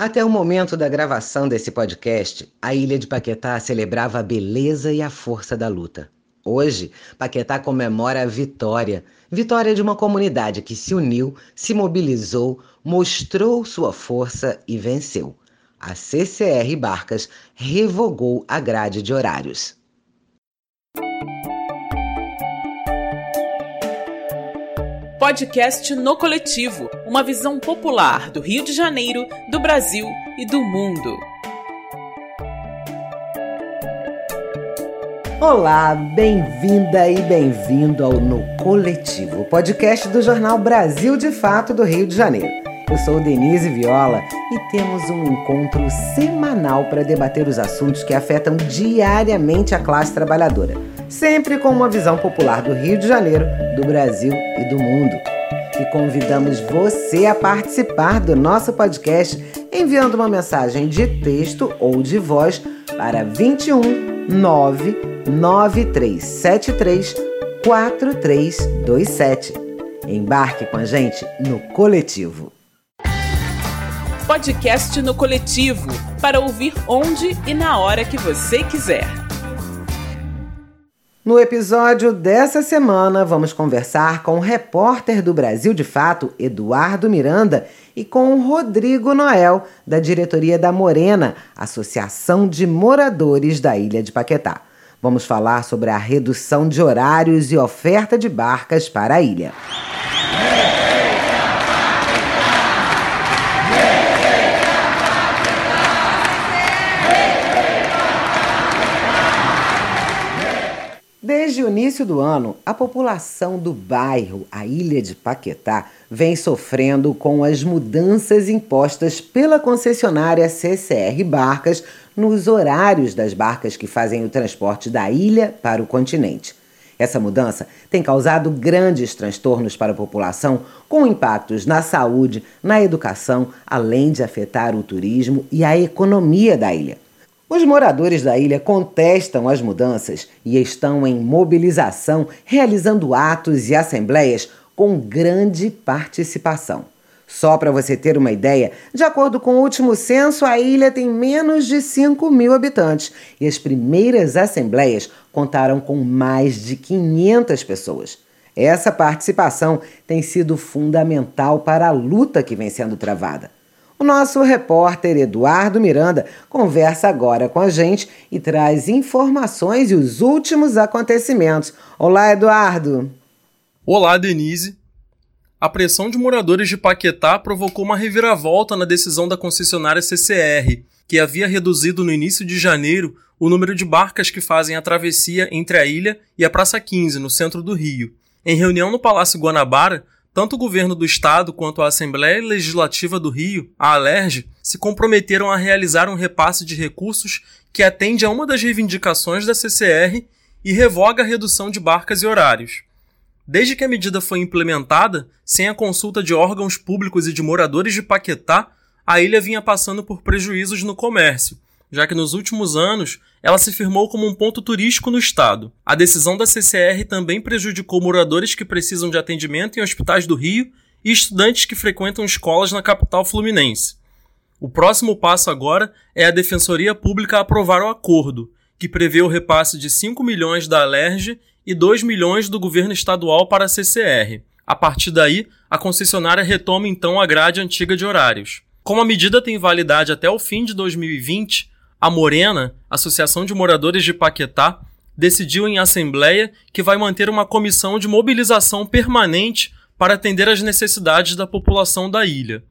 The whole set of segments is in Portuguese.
Até o momento da gravação desse podcast, a ilha de Paquetá celebrava a beleza e a força da luta. Hoje, Paquetá comemora a vitória. Vitória de uma comunidade que se uniu, se mobilizou, mostrou sua força e venceu. A CCR Barcas revogou a grade de horários. Podcast No Coletivo uma visão popular do Rio de Janeiro, do Brasil e do mundo. Olá, bem-vinda e bem-vindo ao No Coletivo, podcast do jornal Brasil de Fato do Rio de Janeiro. Eu sou Denise Viola e temos um encontro semanal para debater os assuntos que afetam diariamente a classe trabalhadora sempre com uma visão popular do Rio de Janeiro, do Brasil e do mundo. E convidamos você a participar do nosso podcast enviando uma mensagem de texto ou de voz para 21 99373 4327. Embarque com a gente no coletivo. Podcast no coletivo para ouvir onde e na hora que você quiser. No episódio dessa semana, vamos conversar com o repórter do Brasil de Fato, Eduardo Miranda, e com Rodrigo Noel, da diretoria da Morena, Associação de Moradores da Ilha de Paquetá. Vamos falar sobre a redução de horários e oferta de barcas para a ilha. Desde o início do ano, a população do bairro, a Ilha de Paquetá, vem sofrendo com as mudanças impostas pela concessionária CCR Barcas nos horários das barcas que fazem o transporte da ilha para o continente. Essa mudança tem causado grandes transtornos para a população, com impactos na saúde, na educação, além de afetar o turismo e a economia da ilha. Os moradores da ilha contestam as mudanças e estão em mobilização, realizando atos e assembleias com grande participação. Só para você ter uma ideia, de acordo com o último censo, a ilha tem menos de 5 mil habitantes e as primeiras assembleias contaram com mais de 500 pessoas. Essa participação tem sido fundamental para a luta que vem sendo travada. O nosso repórter Eduardo Miranda conversa agora com a gente e traz informações e os últimos acontecimentos. Olá, Eduardo. Olá, Denise. A pressão de moradores de Paquetá provocou uma reviravolta na decisão da concessionária CCR, que havia reduzido no início de janeiro o número de barcas que fazem a travessia entre a ilha e a Praça 15, no centro do Rio. Em reunião no Palácio Guanabara, tanto o governo do estado quanto a Assembleia Legislativa do Rio, a ALERJ, se comprometeram a realizar um repasse de recursos que atende a uma das reivindicações da CCR e revoga a redução de barcas e horários. Desde que a medida foi implementada, sem a consulta de órgãos públicos e de moradores de Paquetá, a ilha vinha passando por prejuízos no comércio, já que nos últimos anos ela se firmou como um ponto turístico no estado. A decisão da CCR também prejudicou moradores que precisam de atendimento em hospitais do Rio e estudantes que frequentam escolas na capital fluminense. O próximo passo agora é a Defensoria Pública aprovar o acordo, que prevê o repasse de 5 milhões da Alerj e 2 milhões do governo estadual para a CCR. A partir daí, a concessionária retoma então a grade antiga de horários. Como a medida tem validade até o fim de 2020, a Morena, Associação de Moradores de Paquetá, decidiu em assembleia que vai manter uma comissão de mobilização permanente para atender às necessidades da população da ilha.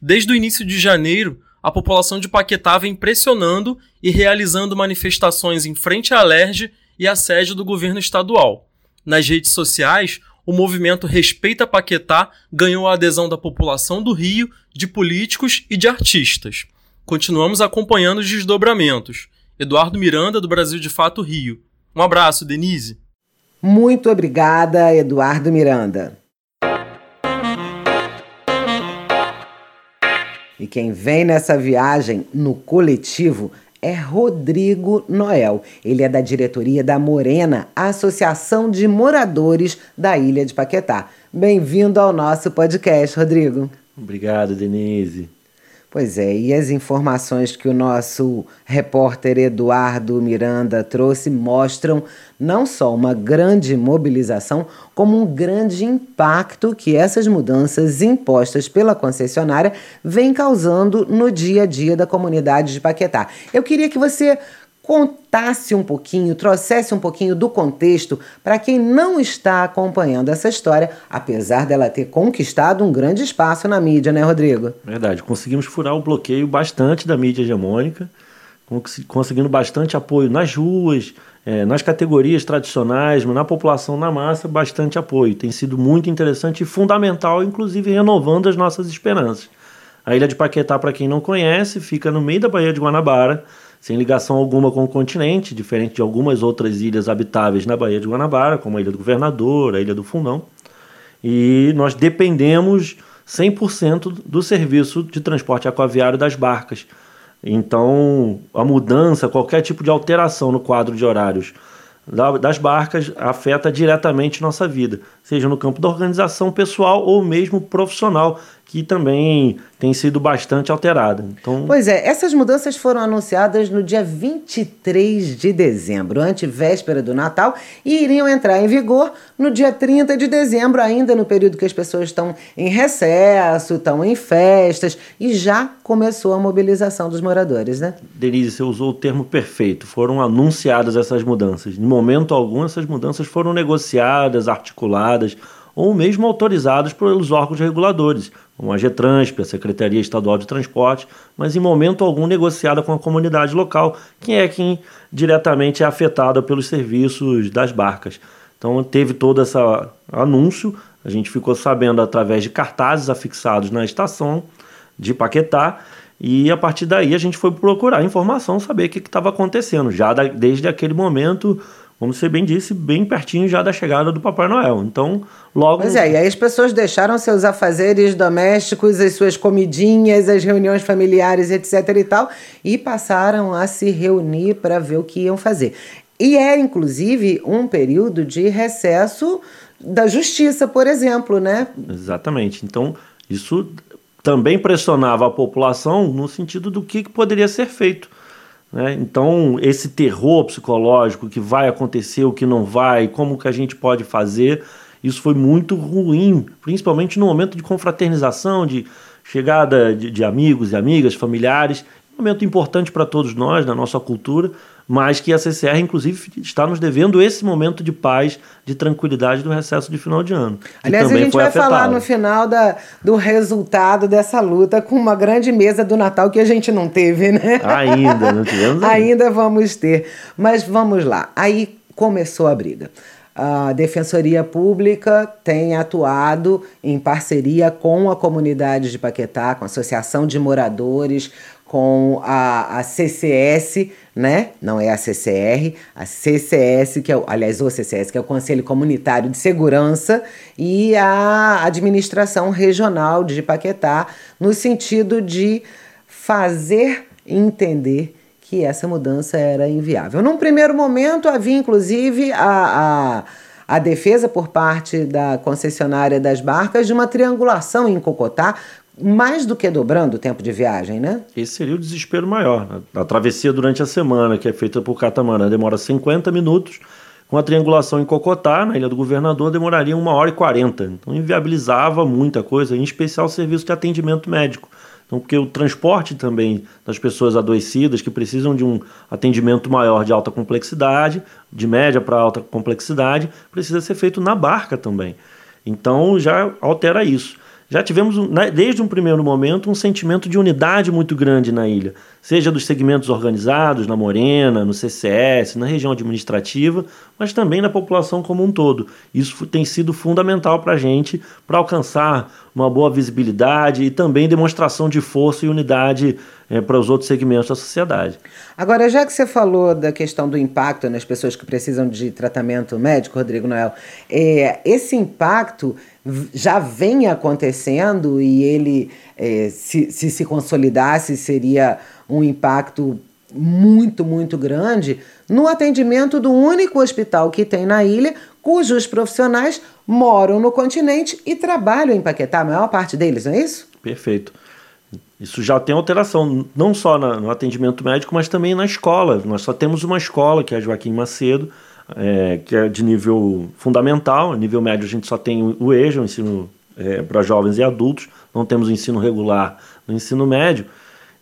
Desde o início de janeiro, a população de Paquetá vem pressionando e realizando manifestações em frente à Alerj e à sede do governo estadual. Nas redes sociais, o movimento Respeita Paquetá ganhou a adesão da população do Rio, de políticos e de artistas. Continuamos acompanhando os desdobramentos. Eduardo Miranda, do Brasil de Fato Rio. Um abraço, Denise. Muito obrigada, Eduardo Miranda. E quem vem nessa viagem no coletivo é Rodrigo Noel. Ele é da diretoria da Morena, Associação de Moradores da Ilha de Paquetá. Bem-vindo ao nosso podcast, Rodrigo. Obrigado, Denise. Pois é, e as informações que o nosso repórter Eduardo Miranda trouxe mostram não só uma grande mobilização, como um grande impacto que essas mudanças impostas pela concessionária vêm causando no dia a dia da comunidade de Paquetá. Eu queria que você contasse um pouquinho, trouxesse um pouquinho do contexto para quem não está acompanhando essa história, apesar dela ter conquistado um grande espaço na mídia, né, Rodrigo? Verdade, conseguimos furar o bloqueio bastante da mídia hegemônica, conseguindo bastante apoio nas ruas, é, nas categorias tradicionais, na população na massa, bastante apoio. Tem sido muito interessante e fundamental, inclusive renovando as nossas esperanças. A Ilha de Paquetá, para quem não conhece, fica no meio da Baía de Guanabara, sem ligação alguma com o continente, diferente de algumas outras ilhas habitáveis na Baía de Guanabara, como a Ilha do Governador, a Ilha do Fundão. E nós dependemos 100% do serviço de transporte aquaviário das barcas. Então, a mudança, qualquer tipo de alteração no quadro de horários das barcas afeta diretamente nossa vida, seja no campo da organização pessoal ou mesmo profissional, que também tem sido bastante alterada. Então... Pois é, essas mudanças foram anunciadas no dia 23 de dezembro, antevéspera do Natal, e iriam entrar em vigor no dia 30 de dezembro, ainda no período que as pessoas estão em recesso, estão em festas, e já começou a mobilização dos moradores, né? Denise, você usou o termo perfeito. Foram anunciadas essas mudanças. Em momento algum, essas mudanças foram negociadas, articuladas, ou mesmo autorizados pelos órgãos reguladores, como a GETRANSP, a Secretaria Estadual de Transporte, mas em momento algum negociada com a comunidade local, que é quem diretamente é afetada pelos serviços das barcas. Então teve todo esse anúncio, a gente ficou sabendo através de cartazes afixados na estação de Paquetá, e a partir daí a gente foi procurar informação, saber o que estava acontecendo. Já da, desde aquele momento como você bem disse, bem pertinho já da chegada do Papai Noel. Então, logo. Pois é, e aí as pessoas deixaram seus afazeres domésticos, as suas comidinhas, as reuniões familiares, etc. e tal, e passaram a se reunir para ver o que iam fazer. E é, inclusive, um período de recesso da justiça, por exemplo, né? Exatamente. Então, isso também pressionava a população no sentido do que poderia ser feito. Né? Então, esse terror psicológico que vai acontecer, o que não vai, como que a gente pode fazer, isso foi muito ruim, principalmente no momento de confraternização, de chegada de, de amigos e amigas, familiares, um momento importante para todos nós, na nossa cultura, mas que a CCR, inclusive, está nos devendo esse momento de paz, de tranquilidade do recesso de final de ano. Aliás, a gente vai afetado. falar no final da, do resultado dessa luta com uma grande mesa do Natal que a gente não teve, né? Ainda, não tivemos ainda. ainda vamos ter. Mas vamos lá. Aí começou a briga. A Defensoria Pública tem atuado em parceria com a comunidade de Paquetá, com a Associação de Moradores, com a, a CCS, né? Não é a CCR, a CCS, que é o, aliás, o CCS, que é o Conselho Comunitário de Segurança, e a Administração Regional de Paquetá, no sentido de fazer entender que essa mudança era inviável. Num primeiro momento, havia inclusive a, a, a defesa por parte da concessionária das barcas de uma triangulação em Cocotá mais do que dobrando o tempo de viagem, né? Esse seria o desespero maior. A travessia durante a semana, que é feita por catamarã, demora 50 minutos. Com a triangulação em Cocotá, na Ilha do Governador, demoraria uma hora e 40. Então inviabilizava muita coisa, em especial o serviço de atendimento médico. Então, porque o transporte também das pessoas adoecidas que precisam de um atendimento maior de alta complexidade, de média para alta complexidade, precisa ser feito na barca também. Então já altera isso já tivemos, né, desde um primeiro momento, um sentimento de unidade muito grande na ilha, seja dos segmentos organizados, na Morena, no CCS, na região administrativa, mas também na população como um todo. Isso tem sido fundamental para a gente, para alcançar uma boa visibilidade e também demonstração de força e unidade é, para os outros segmentos da sociedade. Agora, já que você falou da questão do impacto nas pessoas que precisam de tratamento médico, Rodrigo Noel, é, esse impacto já vem acontecendo e ele, é, se, se se consolidasse, seria um impacto muito, muito grande no atendimento do único hospital que tem na ilha, cujos profissionais moram no continente e trabalham em Paquetá, a maior parte deles, não é isso? Perfeito. Isso já tem alteração, não só no atendimento médico, mas também na escola. Nós só temos uma escola, que é a Joaquim Macedo, é, que é de nível fundamental. Nível médio a gente só tem o EJA, o ensino é, para jovens e adultos, não temos o ensino regular no ensino médio.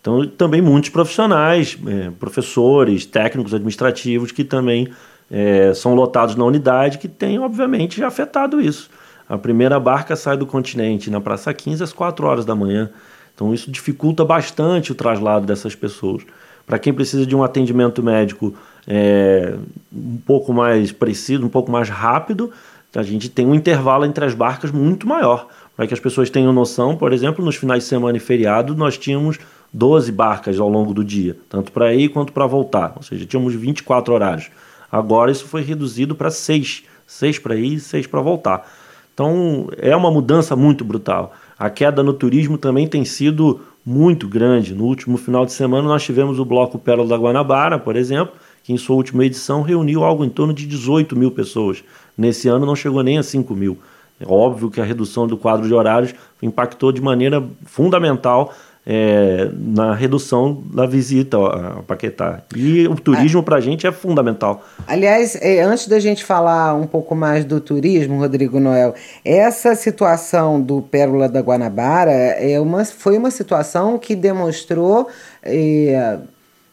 Então, também muitos profissionais, é, professores, técnicos administrativos que também é, são lotados na unidade, que tem, obviamente, afetado isso. A primeira barca sai do continente na Praça 15 às 4 horas da manhã. Então, isso dificulta bastante o traslado dessas pessoas. Para quem precisa de um atendimento médico é, um pouco mais preciso, um pouco mais rápido, a gente tem um intervalo entre as barcas muito maior. Para que as pessoas tenham noção, por exemplo, nos finais de semana e feriado, nós tínhamos 12 barcas ao longo do dia, tanto para ir quanto para voltar. Ou seja, tínhamos 24 horários. Agora isso foi reduzido para 6. 6 para ir e 6 para voltar. Então é uma mudança muito brutal. A queda no turismo também tem sido muito grande. No último final de semana nós tivemos o bloco Pérola da Guanabara, por exemplo, que em sua última edição reuniu algo em torno de 18 mil pessoas. Nesse ano não chegou nem a 5 mil. É óbvio que a redução do quadro de horários impactou de maneira fundamental é, na redução da visita a Paquetá. E o turismo para a gente é fundamental. Aliás, é, antes da gente falar um pouco mais do turismo, Rodrigo Noel, essa situação do Pérola da Guanabara é uma, foi uma situação que demonstrou. É,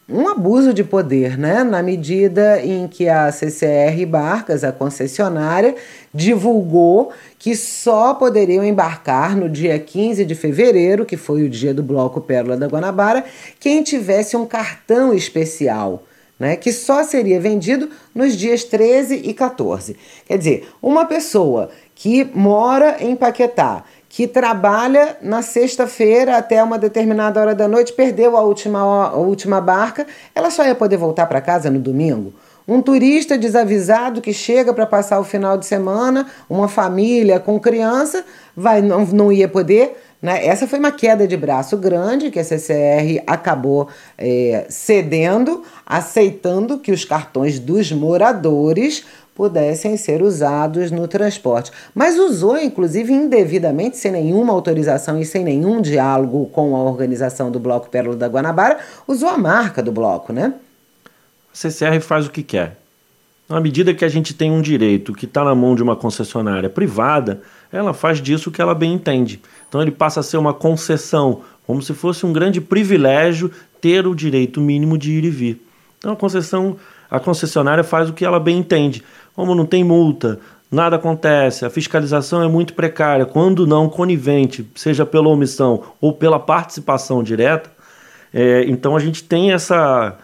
um abuso de poder, né? na medida em que a CCR Barcas, a concessionária, divulgou que só poderiam embarcar no dia 15 de fevereiro, que foi o dia do Bloco Pérola da Guanabara, quem tivesse um cartão especial. Né, que só seria vendido nos dias 13 e 14. Quer dizer, uma pessoa que mora em Paquetá que trabalha na sexta-feira até uma determinada hora da noite, perdeu a última, a última barca, ela só ia poder voltar para casa no domingo. Um turista desavisado que chega para passar o final de semana, uma família com criança, vai não, não ia poder. Né? Essa foi uma queda de braço grande que a CCR acabou é, cedendo, aceitando que os cartões dos moradores pudessem ser usados no transporte. Mas usou, inclusive, indevidamente, sem nenhuma autorização e sem nenhum diálogo com a organização do Bloco Pérola da Guanabara, usou a marca do bloco, né? A CCR faz o que quer. Na medida que a gente tem um direito que está na mão de uma concessionária privada, ela faz disso o que ela bem entende. Então ele passa a ser uma concessão, como se fosse um grande privilégio ter o direito mínimo de ir e vir. Então a concessão, a concessionária faz o que ela bem entende. Como não tem multa, nada acontece, a fiscalização é muito precária, quando não conivente, seja pela omissão ou pela participação direta, é, então a gente tem essa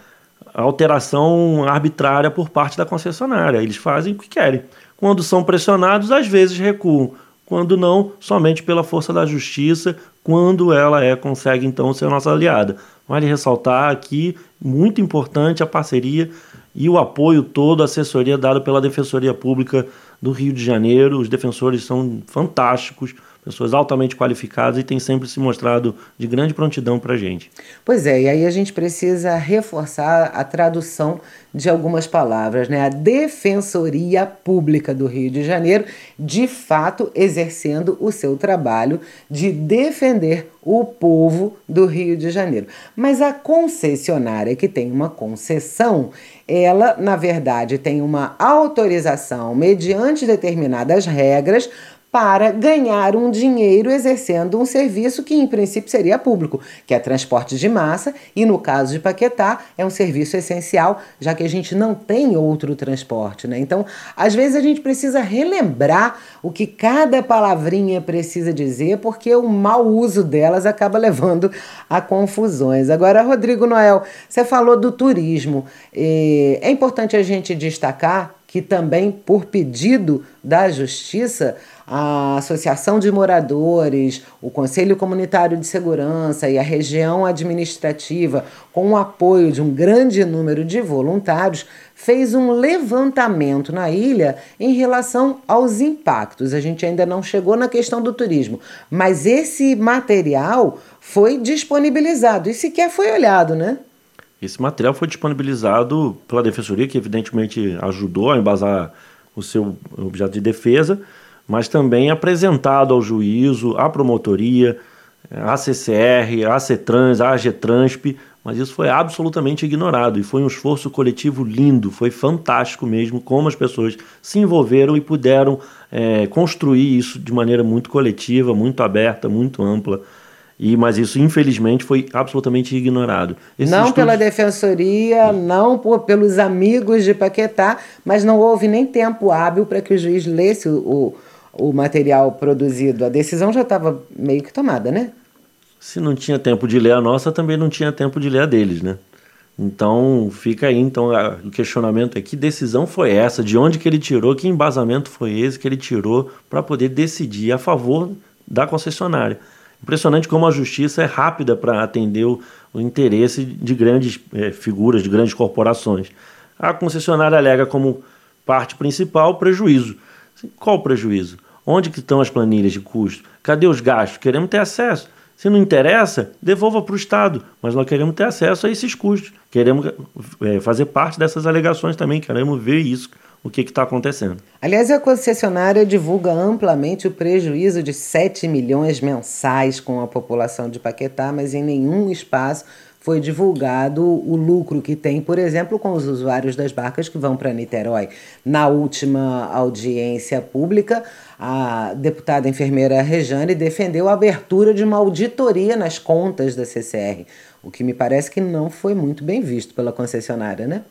alteração arbitrária por parte da concessionária. Eles fazem o que querem. Quando são pressionados, às vezes recuam. Quando não, somente pela força da justiça, quando ela é consegue então ser nossa aliada. Vale ressaltar aqui, muito importante a parceria e o apoio todo, a assessoria dada pela Defensoria Pública do Rio de Janeiro. Os defensores são fantásticos, pessoas altamente qualificadas e têm sempre se mostrado de grande prontidão para a gente. Pois é, e aí a gente precisa reforçar a tradução de algumas palavras, né? A Defensoria Pública do Rio de Janeiro, de fato, exercendo o seu trabalho de defender o povo do Rio de Janeiro. Mas a concessionária que tem uma concessão, ela, na verdade, tem uma autorização mediante determinadas regras para ganhar um dinheiro exercendo um serviço que em princípio seria público, que é transporte de massa, e no caso de Paquetá é um serviço essencial, já que a gente não tem outro transporte, né? Então, às vezes a gente precisa relembrar o que cada palavrinha precisa dizer, porque o mau uso delas acaba levando a confusões. Agora, Rodrigo Noel, você falou do turismo. É importante a gente destacar que também, por pedido da Justiça, a Associação de Moradores, o Conselho Comunitário de Segurança e a região administrativa, com o apoio de um grande número de voluntários, fez um levantamento na ilha em relação aos impactos. A gente ainda não chegou na questão do turismo, mas esse material foi disponibilizado e sequer foi olhado, né? Esse material foi disponibilizado pela Defensoria, que evidentemente ajudou a embasar o seu objeto de defesa, mas também apresentado ao juízo, à promotoria, a CCR, a CETRANS, a AGTRANSP, mas isso foi absolutamente ignorado e foi um esforço coletivo lindo, foi fantástico mesmo como as pessoas se envolveram e puderam é, construir isso de maneira muito coletiva, muito aberta, muito ampla. E, mas isso, infelizmente, foi absolutamente ignorado. Esse não estudo... pela defensoria, não por, pelos amigos de Paquetá, mas não houve nem tempo hábil para que o juiz lesse o, o, o material produzido. A decisão já estava meio que tomada, né? Se não tinha tempo de ler a nossa, também não tinha tempo de ler a deles, né? Então fica aí, então a, o questionamento é que decisão foi essa, de onde que ele tirou, que embasamento foi esse que ele tirou para poder decidir a favor da concessionária. Impressionante como a justiça é rápida para atender o, o, interesse de grandes é, figuras, de grandes corporações. A concessionária alega como parte principal prejuízo. Qual o prejuízo? Onde que estão as planilhas de custo? Cadê os gastos? Queremos ter acesso. Se não interessa, devolva para o Estado. Mas nós queremos ter acesso a esses custos. Queremos é, fazer parte dessas alegações também. Queremos ver isso, o que está acontecendo. Aliás, a concessionária divulga amplamente o prejuízo de 7 milhões mensais com a população de Paquetá, mas em nenhum espaço foi divulgado o lucro que tem, por exemplo, com os usuários das barcas que vão para Niterói. Na última audiência pública, a deputada enfermeira Rejane defendeu a abertura de uma auditoria nas contas da CCR, o que me parece que não foi muito bem visto pela concessionária, né?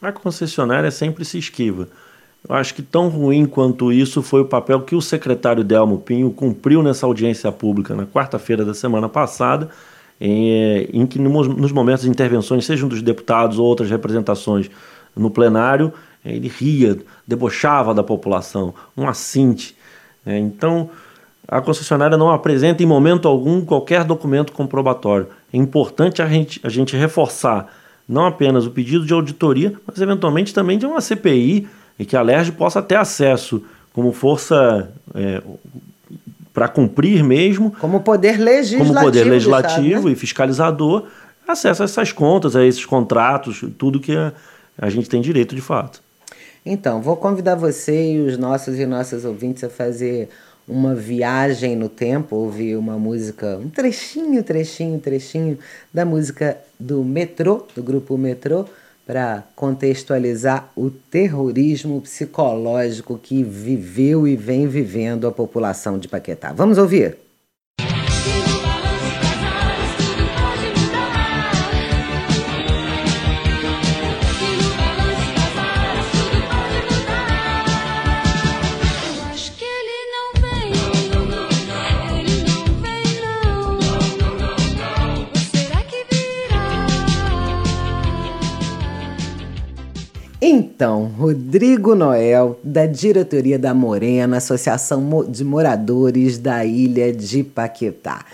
A concessionária sempre se esquiva. Eu acho que tão ruim quanto isso foi o papel que o secretário Delmo Pinho cumpriu nessa audiência pública na quarta-feira da semana passada, em, em que nos momentos de intervenções, sejam dos deputados ou outras representações no plenário, ele ria, debochava da população, um assinte. É, então, a concessionária não apresenta em momento algum qualquer documento comprobatório. É importante a gente, a gente reforçar não apenas o pedido de auditoria, mas eventualmente também de uma CPI e que a LERJ possa ter acesso como força é, para cumprir mesmo. Como poder legislativo. Como poder legislativo né? e fiscalizador, acesso a essas contas, a esses contratos, tudo que a, a gente tem direito de fato. Então, vou convidar você e os nossos e nossas ouvintes a fazer uma viagem no tempo, ouvir uma música, um trechinho, trechinho, trechinho da música do Metrô, do grupo Metrô, para contextualizar o terrorismo psicológico que viveu e vem vivendo a população de Paquetá. Vamos ouvir? Então, Rodrigo Noel, da diretoria da Morena, Associação de Moradores da Ilha de Paquetá.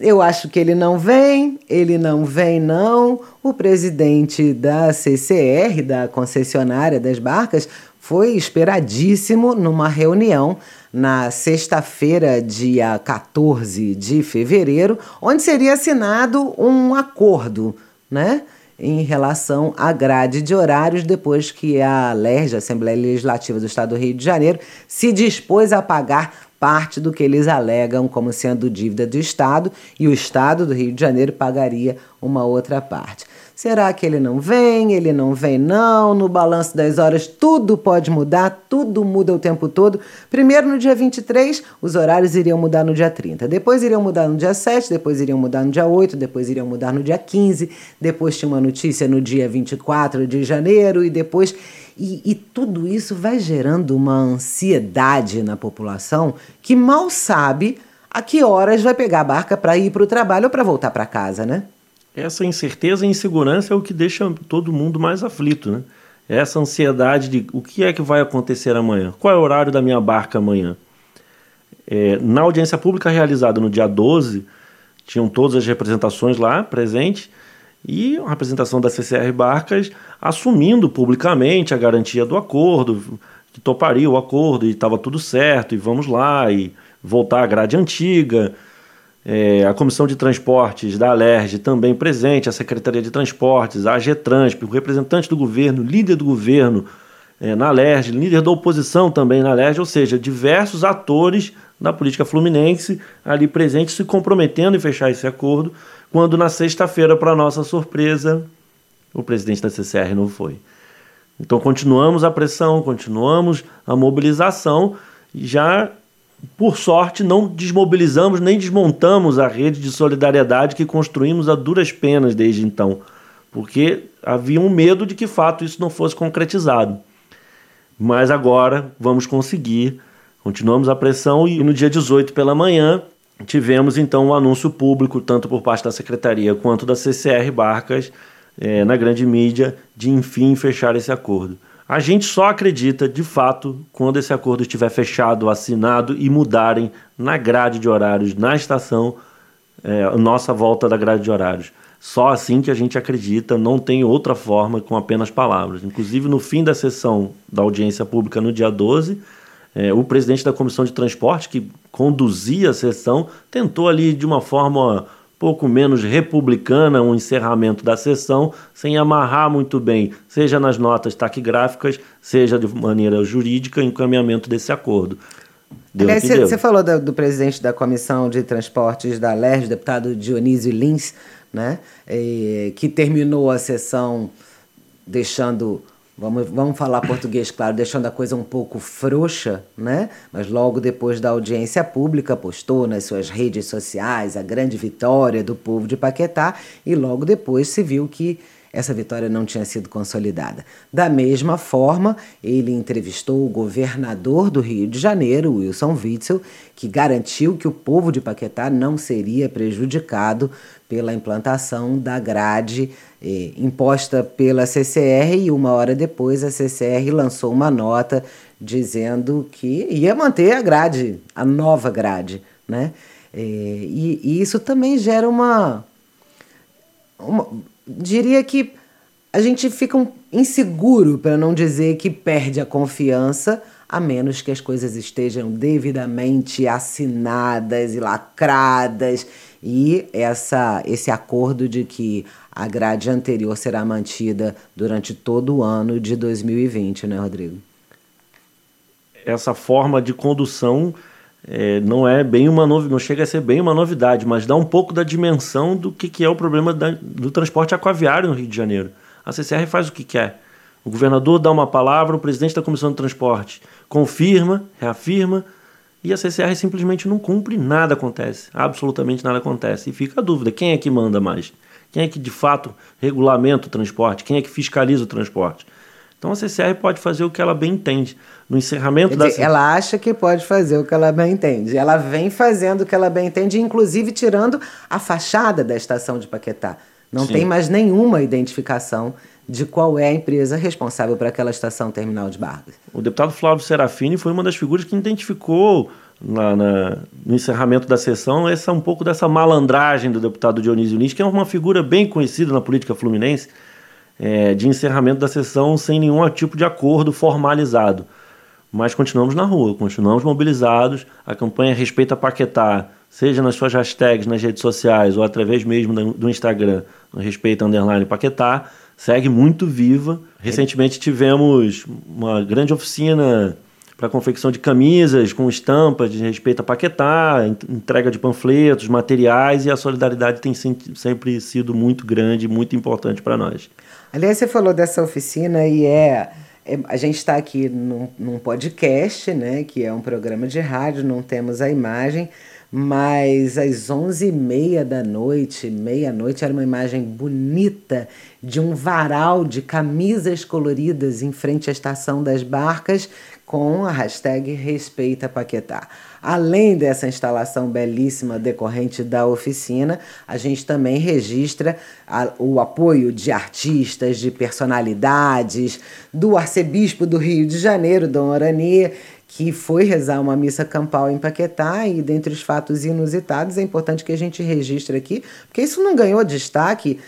Eu acho que ele não vem, ele não vem, não. O presidente da CCR, da concessionária das barcas, foi esperadíssimo numa reunião na sexta-feira, dia 14 de fevereiro, onde seria assinado um acordo, né? Em relação à grade de horários, depois que a LERJ, a Assembleia Legislativa do Estado do Rio de Janeiro, se dispôs a pagar parte do que eles alegam como sendo dívida do Estado e o Estado do Rio de Janeiro pagaria uma outra parte. Será que ele não vem? Ele não vem, não. No balanço das horas, tudo pode mudar, tudo muda o tempo todo. Primeiro, no dia 23, os horários iriam mudar no dia 30. Depois iriam mudar no dia 7, depois iriam mudar no dia 8, depois iriam mudar no dia 15. Depois tinha uma notícia no dia 24 de janeiro e depois. E, e, tudo isso vai gerando uma ansiedade na população que mal sabe a que horas vai pegar a barca para ir para o trabalho ou para voltar para casa, né? Essa incerteza e insegurança é o que deixa todo mundo mais aflito, né? Essa ansiedade de o que é que vai acontecer amanhã? Qual é o horário da minha barca amanhã? É, na audiência pública realizada no dia 12, tinham todas as representações lá presentes e a representação da CCR Barcas assumindo publicamente a garantia do acordo, que toparia o acordo e estava tudo certo, e vamos lá, e voltar à grade antiga, é, a Comissão de Transportes da Alerj também presente, a Secretaria de Transportes, a AGETRANSP, o representante do governo, líder do governo é, na Alerj, líder da oposição também na Alerj, ou seja, diversos atores da política fluminense ali presente, se comprometendo em fechar esse acordo, quando na sexta-feira, para nossa surpresa, o presidente da CCR não foi. Então continuamos a pressão, continuamos a mobilização já, por sorte, não desmobilizamos nem desmontamos a rede de solidariedade que construímos a duras penas desde então, porque havia um medo de que fato isso não fosse concretizado. Mas agora vamos conseguir. Continuamos a pressão e no dia 18 pela manhã tivemos então um anúncio público, tanto por parte da Secretaria quanto da CCR Barcas, é, na grande mídia, de enfim fechar esse acordo. A gente só acredita, de fato, quando esse acordo estiver fechado, assinado e mudarem na grade de horários, na estação, é, nossa volta da grade de horários. Só assim que a gente acredita, não tem outra forma com apenas palavras. Inclusive, no fim da sessão da audiência pública, no dia 12, é, o presidente da Comissão de Transporte, que conduzia a sessão, tentou ali de uma forma pouco menos republicana um encerramento da sessão, sem amarrar muito bem, seja nas notas taquigráficas, seja de maneira jurídica, o encaminhamento desse acordo. Aliás, você falou do, do, presidente da Comissão de Transportes da LERJ, deputado Dionísio Lins, né, e, que terminou a sessão deixando, vamos, vamos falar português, claro, deixando a coisa um pouco frouxa, né? Mas logo depois da audiência pública postou nas suas redes sociais a grande vitória do povo de Paquetá e logo depois se viu que essa vitória não tinha sido consolidada. Da mesma forma, ele entrevistou o governador do Rio de Janeiro, Wilson Witzel, que garantiu que o povo de Paquetá não seria prejudicado pela implantação da grade eh, imposta pela CCR e uma hora depois a CCR lançou uma nota dizendo que ia manter a grade, a nova grade, né? Eh, e, e isso também gera uma, uma diria que a gente fica um inseguro, para não dizer que perde a confiança, a menos que as coisas estejam devidamente assinadas e lacradas e essa, esse acordo de que a grade anterior será mantida durante todo o ano de 2020, né, Rodrigo? Essa forma de condução é, não é bem uma novidade, não chega a ser bem uma novidade, mas dá um pouco da dimensão do que, que é o problema da, do transporte aquaviário no Rio de Janeiro. A CCR faz o que quer. O governador dá uma palavra, o presidente da Comissão de Transporte confirma, reafirma, e a CCR simplesmente não cumpre, nada acontece, absolutamente nada acontece. E fica a dúvida: quem é que manda mais? Quem é que de fato regulamenta o transporte? Quem é que fiscaliza o transporte? Então a CCR pode fazer o que ela bem entende. No encerramento dizer, da. Ela acha que pode fazer o que ela bem entende. Ela vem fazendo o que ela bem entende, inclusive tirando a fachada da estação de Paquetá. Não Sim. tem mais nenhuma identificação de qual é a empresa responsável por aquela estação terminal de Barcas. O deputado Flávio Serafini foi uma das figuras que identificou na, na, no encerramento da sessão essa um pouco dessa malandragem do deputado Dionísio Lins, que é uma figura bem conhecida na política fluminense é, de encerramento da sessão sem nenhum tipo de acordo formalizado. Mas continuamos na rua, continuamos mobilizados. A campanha Respeita Paquetá, seja nas suas hashtags nas redes sociais ou através mesmo do Instagram, Respeita Underline Paquetá, segue muito viva. Recentemente tivemos uma grande oficina para confecção de camisas com estampas de respeito a Paquetá, entrega de panfletos, materiais e a solidariedade tem sempre sido muito grande, muito importante para nós. Aliás, você falou dessa oficina e é, é a gente está aqui num, num, podcast, né, que é um programa de rádio, não temos a imagem, mas às onze e meia da noite, meia-noite, era uma imagem bonita de um varal de camisas coloridas em frente à estação das barcas com a hashtag Respeita Paquetá. Além dessa instalação belíssima decorrente da oficina, a gente também registra a, o apoio de artistas, de personalidades, do arcebispo do Rio de Janeiro, Dom Orani, que foi rezar uma missa campal em Paquetá e dentre os fatos inusitados é importante que a gente registre aqui, porque isso não ganhou destaque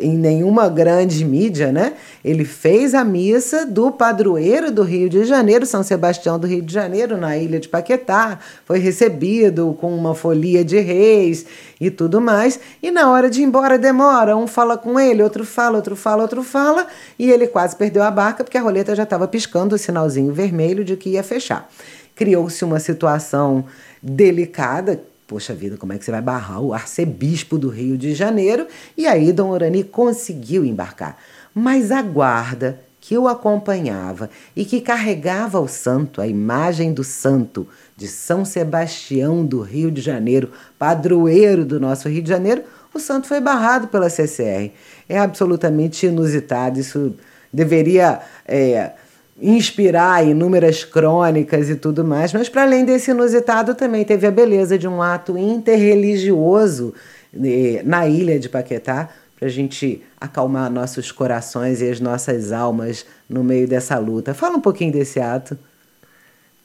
em nenhuma grande mídia, né? Ele fez a missa do padroeiro do Rio de Janeiro, São Sebastião do Rio de Janeiro, na ilha de Paquetá. Foi recebido com uma folia de reis e tudo mais. E na hora de ir embora demora, um fala com ele, outro fala, outro fala, outro fala, e ele quase perdeu a barca porque a roleta já estava piscando o sinalzinho vermelho de que ia fechar. Criou-se uma situação delicada, Poxa vida, como é que você vai barrar o arcebispo do Rio de Janeiro? E aí Dom Orani conseguiu embarcar. Mas a guarda que o acompanhava e que carregava o santo, a imagem do santo de São Sebastião do Rio de Janeiro, padroeiro do nosso Rio de Janeiro, o santo foi barrado pela CCR. É absolutamente inusitado, isso deveria é, inspirar inúmeras crônicas e tudo mais, mas para além desse inusitado também teve a beleza de um ato interreligioso eh, na ilha de Paquetá, para a gente acalmar nossos corações e as nossas almas no meio dessa luta. Fala um pouquinho desse ato.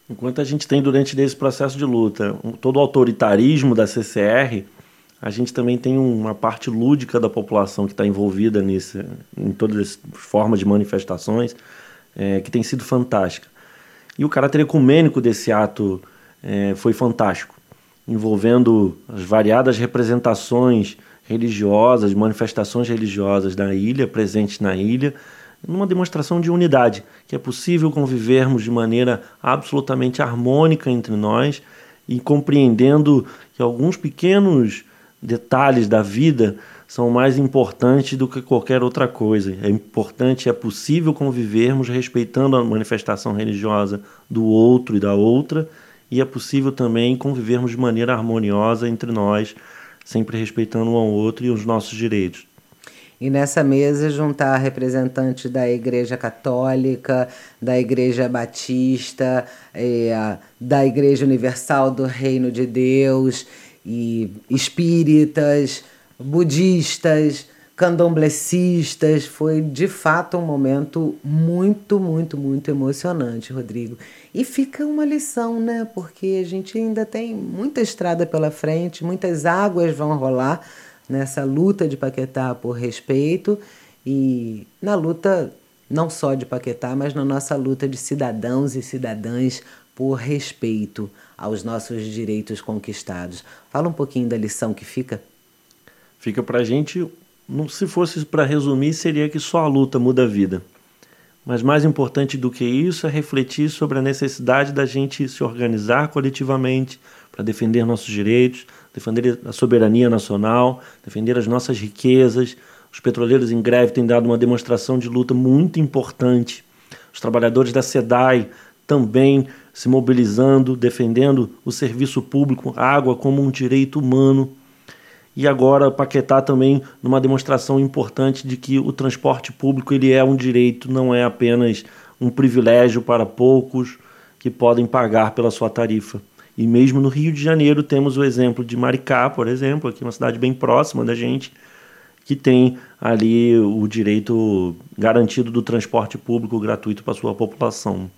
Enquanto a gente tem durante esse processo de luta todo o autoritarismo da CCR, a gente também tem uma parte lúdica da população que está envolvida nisso, em todas as formas de manifestações é, que tem sido fantástica. E o caráter ecumênico desse ato é, foi fantástico, envolvendo as variadas representações religiosas, manifestações religiosas da ilha, presentes na ilha, numa demonstração de unidade, que é possível convivermos de maneira absolutamente harmônica entre nós e compreendendo que alguns pequenos detalhes da vida são mais importantes do que qualquer outra coisa. É importante, é possível convivermos respeitando a manifestação religiosa do outro e da outra, e é possível também convivermos de maneira harmoniosa entre nós, sempre respeitando um ao outro e os nossos direitos. E nessa mesa juntar representantes da Igreja Católica, da Igreja Batista, é, da Igreja Universal do Reino de Deus e espíritas, budistas, candomblecistas. Foi de fato um momento muito, muito, muito emocionante, Rodrigo. E fica uma lição, né? Porque a gente ainda tem muita estrada pela frente, muitas águas vão rolar nessa luta de Paquetá por respeito e na luta não só de Paquetá, mas na nossa luta de cidadãos e cidadãs por respeito aos nossos direitos conquistados. Fala um pouquinho da lição que fica Fica para a gente, se fosse para resumir, seria que só a luta muda a vida. Mas mais importante do que isso é refletir sobre a necessidade da gente se organizar coletivamente para defender nossos direitos, defender a soberania nacional, defender as nossas riquezas. Os petroleiros em greve têm dado uma demonstração de luta muito importante. Os trabalhadores da SEDAI também se mobilizando, defendendo o serviço público, água como um direito humano e agora Paquetá também numa demonstração importante de que o transporte público ele é um direito, não é apenas um privilégio para poucos que podem pagar pela sua tarifa. E mesmo no Rio de Janeiro temos o exemplo de Maricá, por exemplo, aqui uma cidade bem próxima da gente, que tem ali o direito garantido do transporte público gratuito para sua população.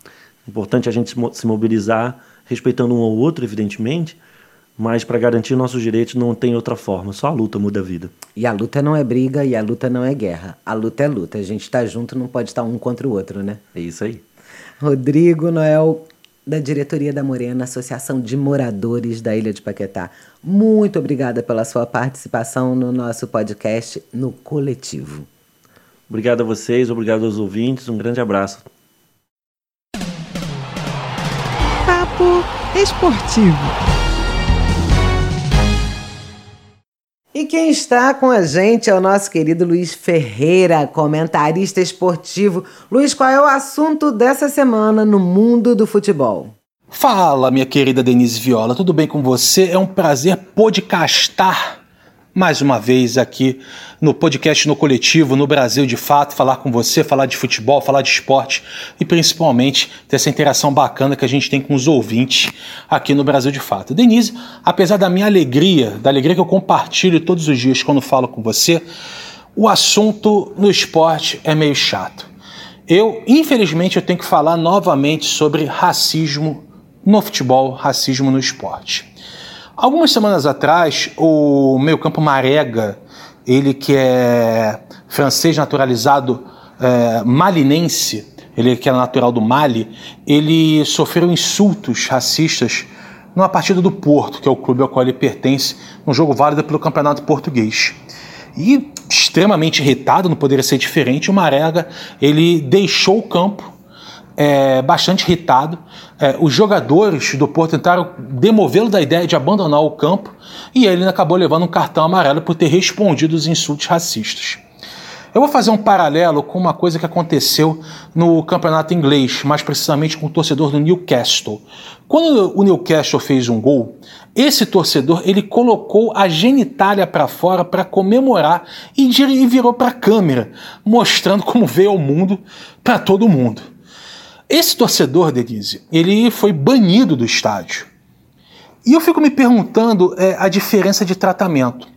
Importante a gente se mobilizar, respeitando um ao outro, evidentemente, mas para garantir nossos direitos não tem outra forma, só a luta muda a vida. E a luta não é briga e a luta não é guerra. A luta é luta. A gente está junto, não pode estar um contra o outro, né? É isso aí. Rodrigo Noel, da diretoria da Morena, Associação de Moradores da Ilha de Paquetá. Muito obrigada pela sua participação no nosso podcast no Coletivo. Obrigado a vocês, obrigado aos ouvintes, um grande abraço. Papo Esportivo. E quem está com a gente é o nosso querido Luiz Ferreira, comentarista esportivo. Luiz, qual é o assunto dessa semana no mundo do futebol? Fala, minha querida Denise Viola, tudo bem com você? É um prazer podcastar mais uma vez aqui no podcast no coletivo, no Brasil de fato, falar com você, falar de futebol, falar de esporte e principalmente dessa interação bacana que a gente tem com os ouvintes aqui no Brasil de fato. Denise, apesar da minha alegria, da alegria que eu compartilho todos os dias quando falo com você, o assunto no esporte é meio chato. Eu, infelizmente, eu tenho que falar novamente sobre racismo no futebol, racismo no esporte. Algumas semanas atrás, o meio campo Marega, ele que é francês naturalizado é, malinense, ele que era natural do Mali, ele sofreu insultos racistas numa partida do Porto, que é o clube ao qual ele pertence, um jogo válido pelo Campeonato Português. E extremamente irritado, não poderia ser diferente, o Marega ele deixou o campo é, bastante irritado. É, os jogadores do Porto tentaram demovê-lo da ideia de abandonar o campo e ele acabou levando um cartão amarelo por ter respondido os insultos racistas. Eu vou fazer um paralelo com uma coisa que aconteceu no campeonato inglês, mais precisamente com o torcedor do Newcastle. Quando o Newcastle fez um gol, esse torcedor ele colocou a genitália para fora para comemorar e virou para a câmera, mostrando como veio ao mundo para todo mundo. Esse torcedor, Denise, ele foi banido do estádio. E eu fico me perguntando é, a diferença de tratamento.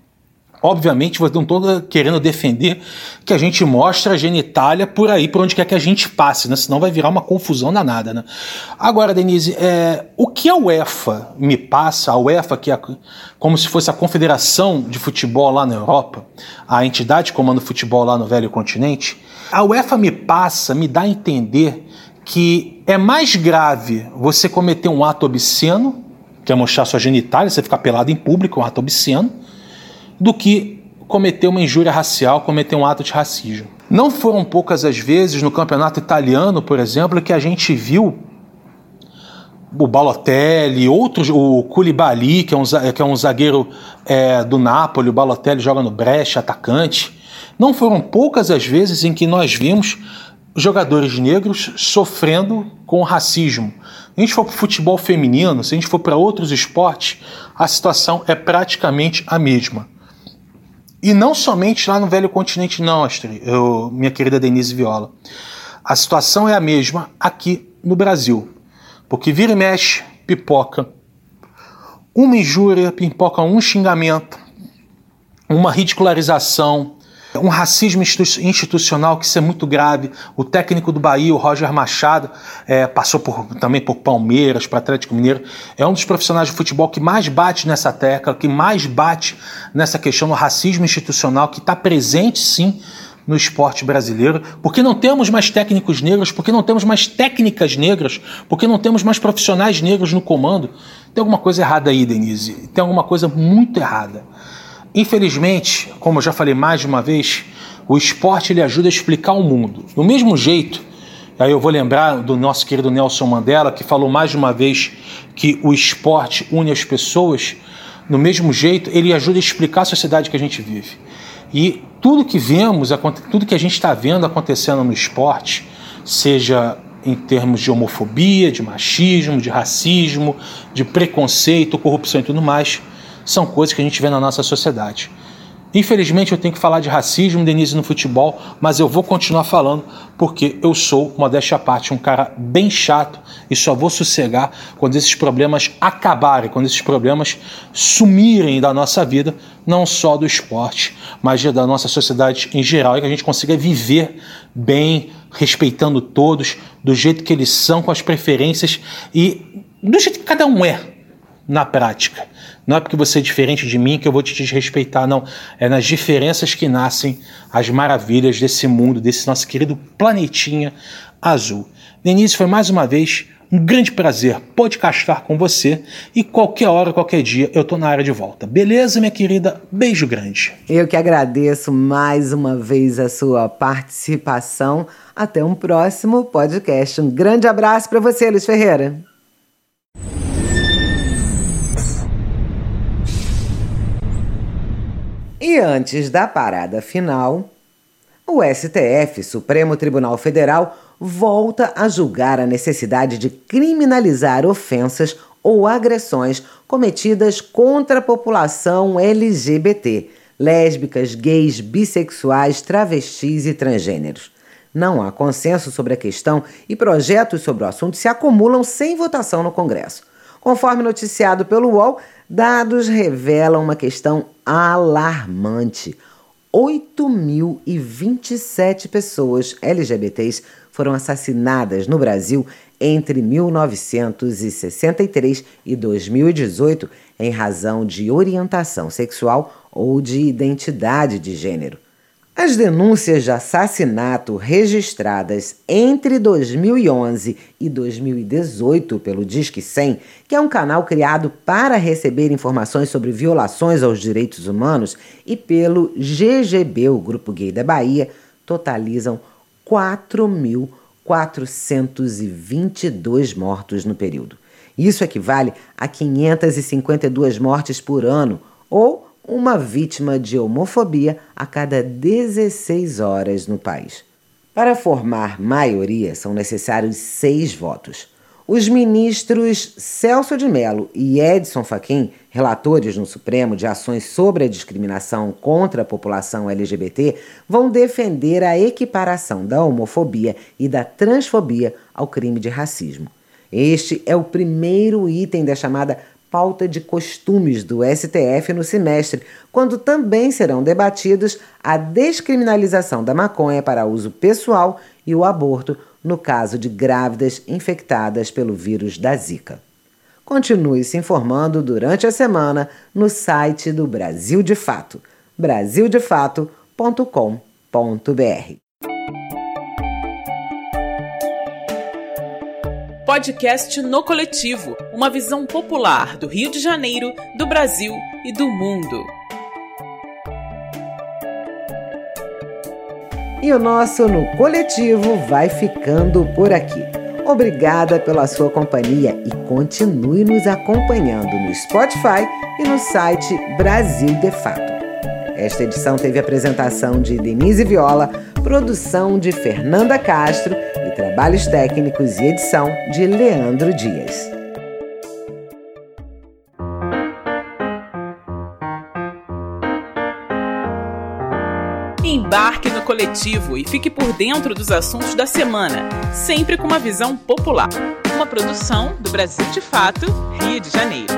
Obviamente, eu não estou querendo defender que a gente mostre a genitália por aí, por onde quer que a gente passe, né? senão vai virar uma confusão danada. Né? Agora, Denise, é, o que a UEFA me passa, a UEFA, que é como se fosse a confederação de futebol lá na Europa, a entidade que comanda o futebol lá no velho continente, a UEFA me passa, me dá a entender que é mais grave você cometer um ato obsceno, que é mostrar sua genitália, você ficar pelado em público, um ato obsceno, do que cometer uma injúria racial, cometer um ato de racismo. Não foram poucas as vezes no campeonato italiano, por exemplo, que a gente viu o Balotelli, outros, o Koulibaly, que é um, que é um zagueiro é, do Napoli, o Balotelli joga no Brecha, atacante. Não foram poucas as vezes em que nós vimos jogadores negros sofrendo com racismo. Se a gente for para o futebol feminino, se a gente for para outros esportes, a situação é praticamente a mesma. E não somente lá no velho continente, não, eu, minha querida Denise Viola. A situação é a mesma aqui no Brasil. Porque vira e mexe, pipoca uma injúria, pipoca um xingamento, uma ridicularização, um racismo institucional que isso é muito grave. O técnico do Bahia, o Roger Machado, é, passou por, também por Palmeiras, para Atlético Mineiro. É um dos profissionais de futebol que mais bate nessa tecla, que mais bate nessa questão do racismo institucional, que está presente sim no esporte brasileiro, porque não temos mais técnicos negros, porque não temos mais técnicas negras, porque não temos mais profissionais negros no comando. Tem alguma coisa errada aí, Denise. Tem alguma coisa muito errada. Infelizmente, como eu já falei mais de uma vez, o esporte ele ajuda a explicar o mundo. Do mesmo jeito, aí eu vou lembrar do nosso querido Nelson Mandela, que falou mais de uma vez que o esporte une as pessoas, do mesmo jeito, ele ajuda a explicar a sociedade que a gente vive. E tudo que vemos, tudo que a gente está vendo acontecendo no esporte, seja em termos de homofobia, de machismo, de racismo, de preconceito, corrupção e tudo mais, são coisas que a gente vê na nossa sociedade. Infelizmente eu tenho que falar de racismo, Denise, no futebol, mas eu vou continuar falando porque eu sou, modéstia à parte, um cara bem chato e só vou sossegar quando esses problemas acabarem, quando esses problemas sumirem da nossa vida, não só do esporte, mas da nossa sociedade em geral, e que a gente consiga viver bem, respeitando todos, do jeito que eles são, com as preferências e do jeito que cada um é na prática. Não é porque você é diferente de mim que eu vou te desrespeitar, não. É nas diferenças que nascem as maravilhas desse mundo, desse nosso querido planetinha azul. Denise, foi mais uma vez um grande prazer podcastar com você e qualquer hora, qualquer dia eu tô na área de volta. Beleza, minha querida? Beijo grande. Eu que agradeço mais uma vez a sua participação. Até um próximo podcast. Um grande abraço para você, Luiz Ferreira. E antes da parada final, o STF, Supremo Tribunal Federal, volta a julgar a necessidade de criminalizar ofensas ou agressões cometidas contra a população LGBT, lésbicas, gays, bissexuais, travestis e transgêneros. Não há consenso sobre a questão e projetos sobre o assunto se acumulam sem votação no Congresso. Conforme noticiado pelo UOL, dados revelam uma questão alarmante. 8.027 pessoas LGBTs foram assassinadas no Brasil entre 1963 e 2018 em razão de orientação sexual ou de identidade de gênero. As denúncias de assassinato registradas entre 2011 e 2018 pelo Disque 100, que é um canal criado para receber informações sobre violações aos direitos humanos, e pelo GGB, o Grupo Gay da Bahia, totalizam 4.422 mortos no período. Isso equivale a 552 mortes por ano, ou uma vítima de homofobia a cada 16 horas no país. Para formar maioria, são necessários seis votos. Os ministros Celso de Mello e Edson Fachin, relatores no Supremo de ações sobre a discriminação contra a população LGBT, vão defender a equiparação da homofobia e da transfobia ao crime de racismo. Este é o primeiro item da chamada pauta de costumes do STF no semestre, quando também serão debatidos a descriminalização da maconha para uso pessoal e o aborto no caso de grávidas infectadas pelo vírus da Zika. Continue se informando durante a semana no site do Brasil de Fato, brasildefato.com.br. Podcast No Coletivo uma visão popular do Rio de Janeiro, do Brasil e do mundo. E o nosso No Coletivo vai ficando por aqui. Obrigada pela sua companhia e continue nos acompanhando no Spotify e no site Brasil de Fato. Esta edição teve apresentação de Denise Viola, produção de Fernanda Castro e trabalhos técnicos e edição de Leandro Dias. Embarque no coletivo e fique por dentro dos assuntos da semana, sempre com uma visão popular. Uma produção do Brasil de Fato, Rio de Janeiro.